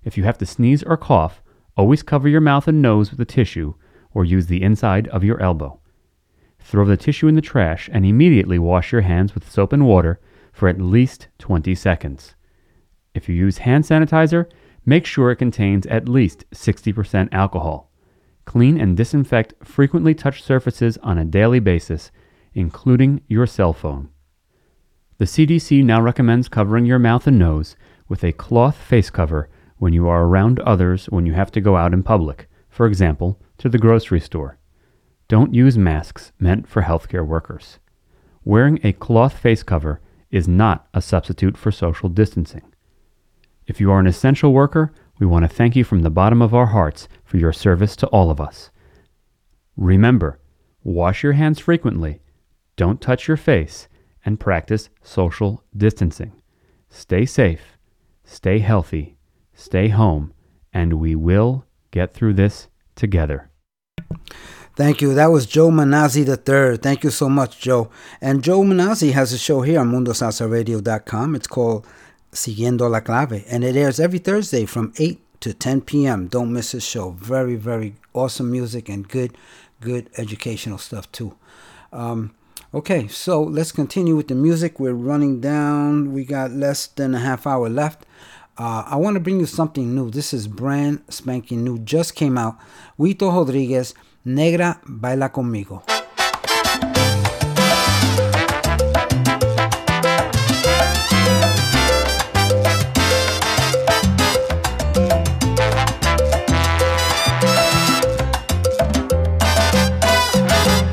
If you have to sneeze or cough, always cover your mouth and nose with a tissue or use the inside of your elbow. Throw the tissue in the trash and immediately wash your hands with soap and water for at least 20 seconds. If you use hand sanitizer, make sure it contains at least 60% alcohol. Clean and disinfect frequently touched surfaces on a daily basis, including your cell phone. The CDC now recommends covering your mouth and nose with a cloth face cover when you are around others when you have to go out in public, for example, to the grocery store. Don't use masks meant for healthcare workers. Wearing a cloth face cover is not a substitute for social distancing. If you are an essential worker, we want to thank you from the bottom of our hearts for your service to all of us. Remember, wash your hands frequently, don't touch your face, and practice social distancing. Stay safe, stay healthy, stay home, and we will get through this together. Thank you. That was Joe Manazzi III. Thank you so much, Joe. And Joe Manazzi has a show here on MundoSalsaRadio.com. It's called Siguiendo la Clave, and it airs every Thursday from 8 to 10 p.m. Don't miss his show. Very, very awesome music and good, good educational stuff, too. Um, okay, so let's continue with the music. We're running down. We got less than a half hour left. Uh, I want to bring you something new. This is brand spanking new. Just came out. Huito Rodriguez, Negra Baila Conmigo.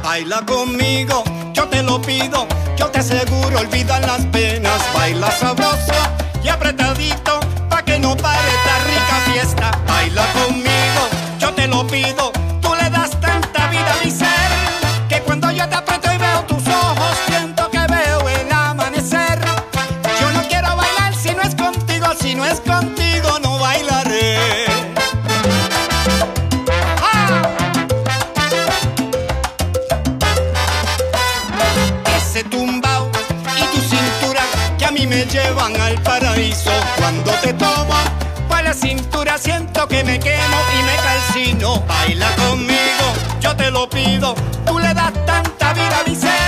Baila conmigo, yo te lo pido, yo te aseguro, olvida las llevan al paraíso. Cuando te tomo por la cintura siento que me quemo y me calcino. Baila conmigo, yo te lo pido. Tú le das tanta vida a mi ser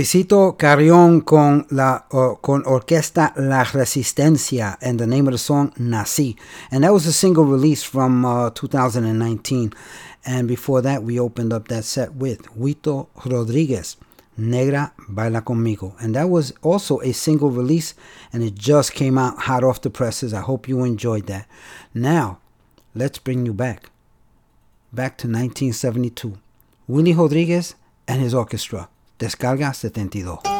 Luisito Carrion con la uh, con Orquesta La Resistencia, and the name of the song Nací, and that was a single release from uh, 2019. And before that, we opened up that set with Huito Rodriguez, Negra Baila Conmigo, and that was also a single release, and it just came out hot off the presses. I hope you enjoyed that. Now, let's bring you back, back to 1972. Willie Rodriguez and his orchestra. Descarga 72.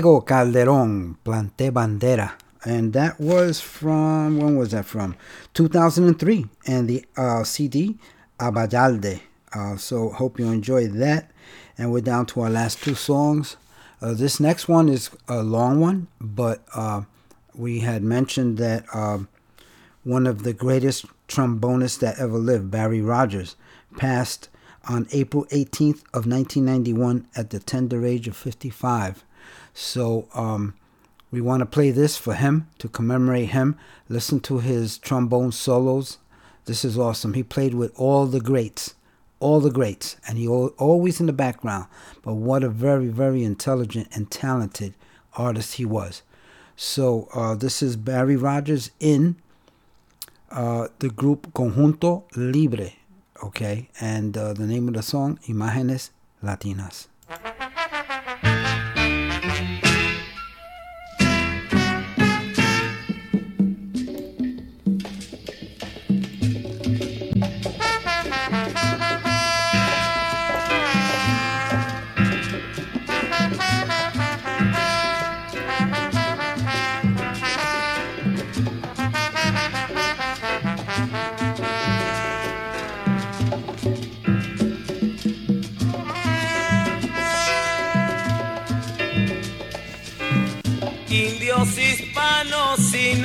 Diego Calderón, Planté Bandera. And that was from, when was that from? 2003. And the uh, CD, Abadalde. Uh, so hope you enjoyed that. And we're down to our last two songs. Uh, this next one is a long one, but uh, we had mentioned that um, one of the greatest trombonists that ever lived, Barry Rogers, passed on April 18th of 1991 at the tender age of 55. So um, we want to play this for him to commemorate him. Listen to his trombone solos. This is awesome. He played with all the greats, all the greats, and he always in the background. But what a very, very intelligent and talented artist he was. So uh, this is Barry Rogers in uh, the group Conjunto Libre, okay? And uh, the name of the song, Imágenes Latinas.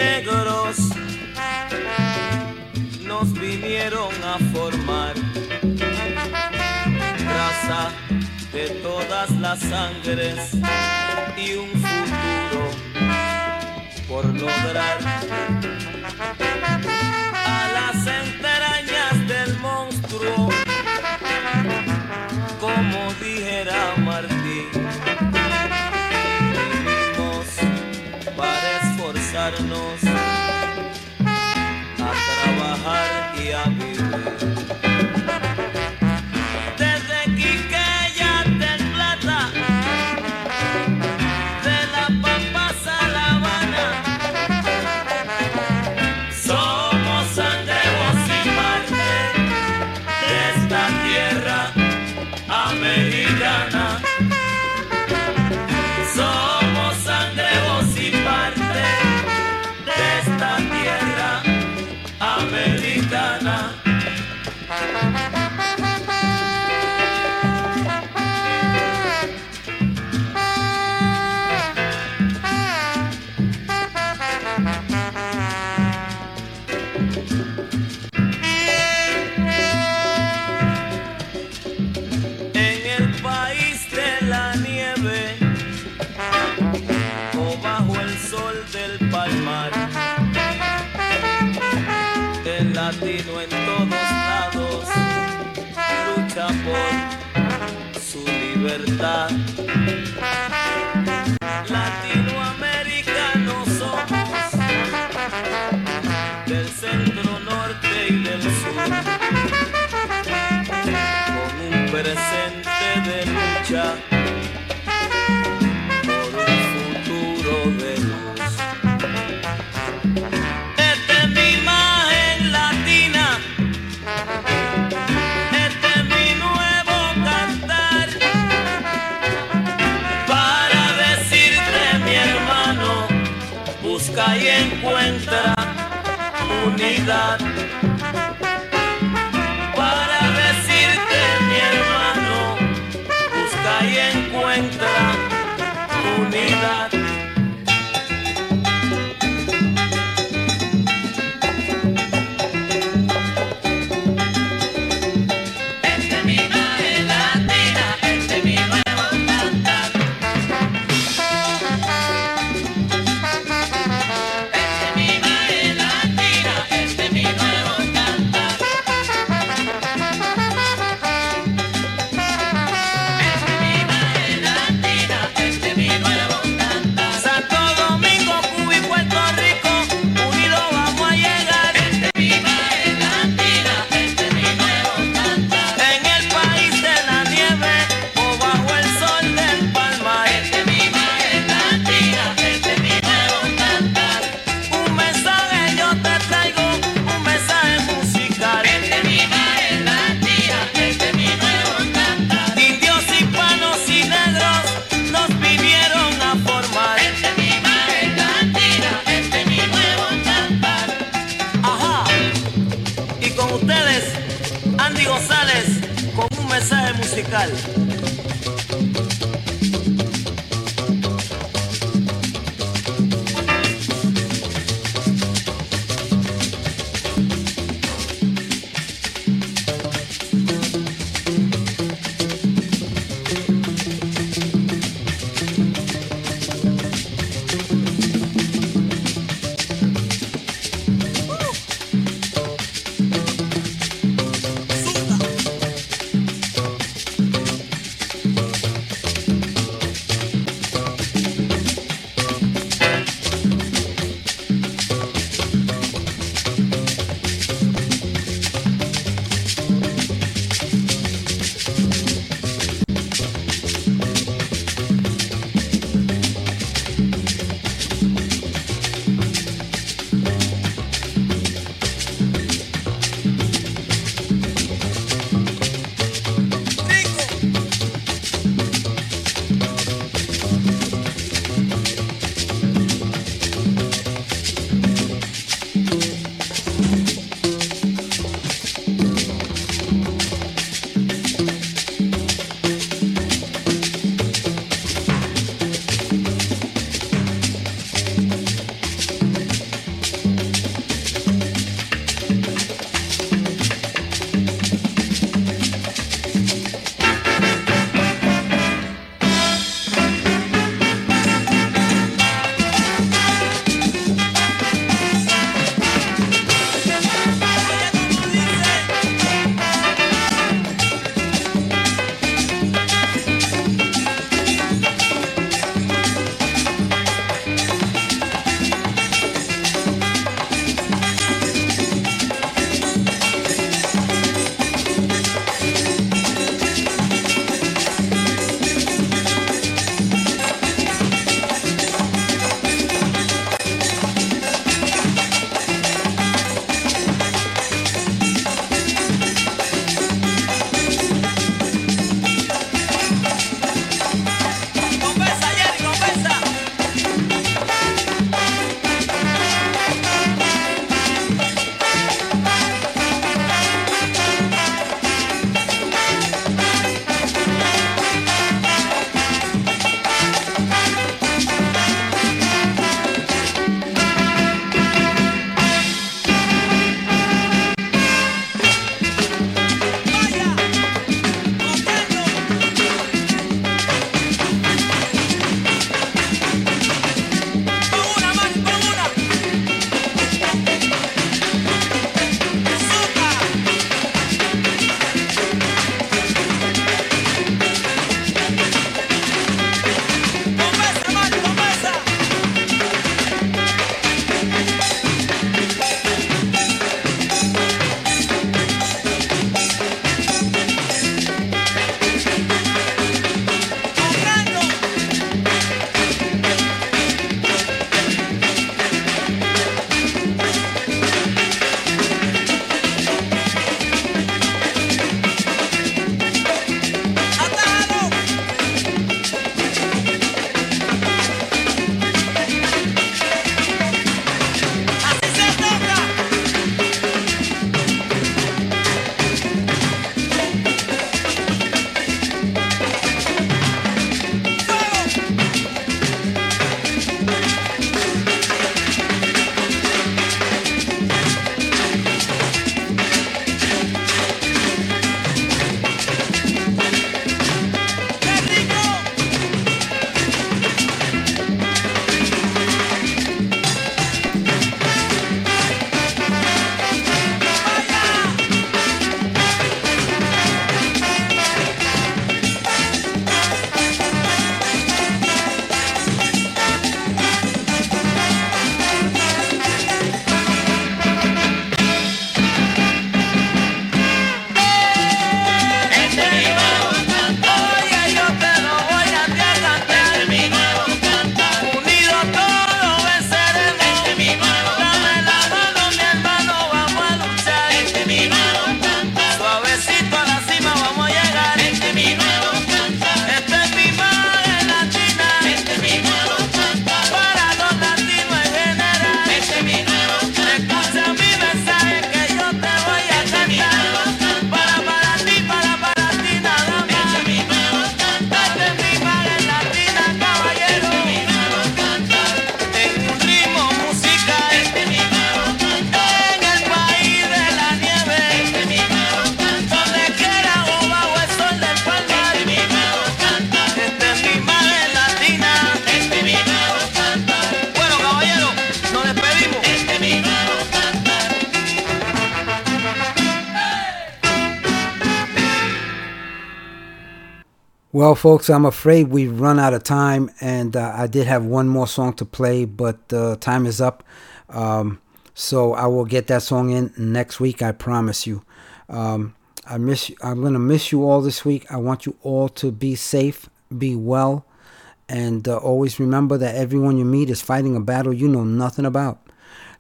negros nos vinieron a formar raza de todas las sangres y un futuro por lograr. thank you libertad. Unidad. Folks, I'm afraid we've run out of time, and uh, I did have one more song to play, but uh, time is up. Um, so I will get that song in next week. I promise you. Um, I miss you. I'm gonna miss you all this week. I want you all to be safe, be well, and uh, always remember that everyone you meet is fighting a battle you know nothing about.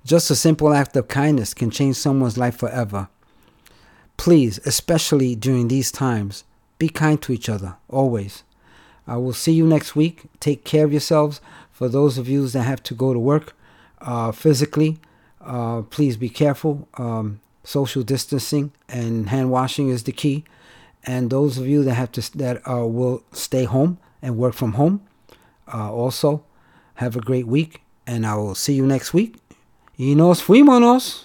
Just a simple act of kindness can change someone's life forever. Please, especially during these times, be kind to each other, always. I will see you next week. Take care of yourselves. For those of you that have to go to work uh, physically, uh, please be careful. Um, social distancing and hand washing is the key. And those of you that have to that uh, will stay home and work from home, uh, also have a great week. And I will see you next week. Y nos fuimos.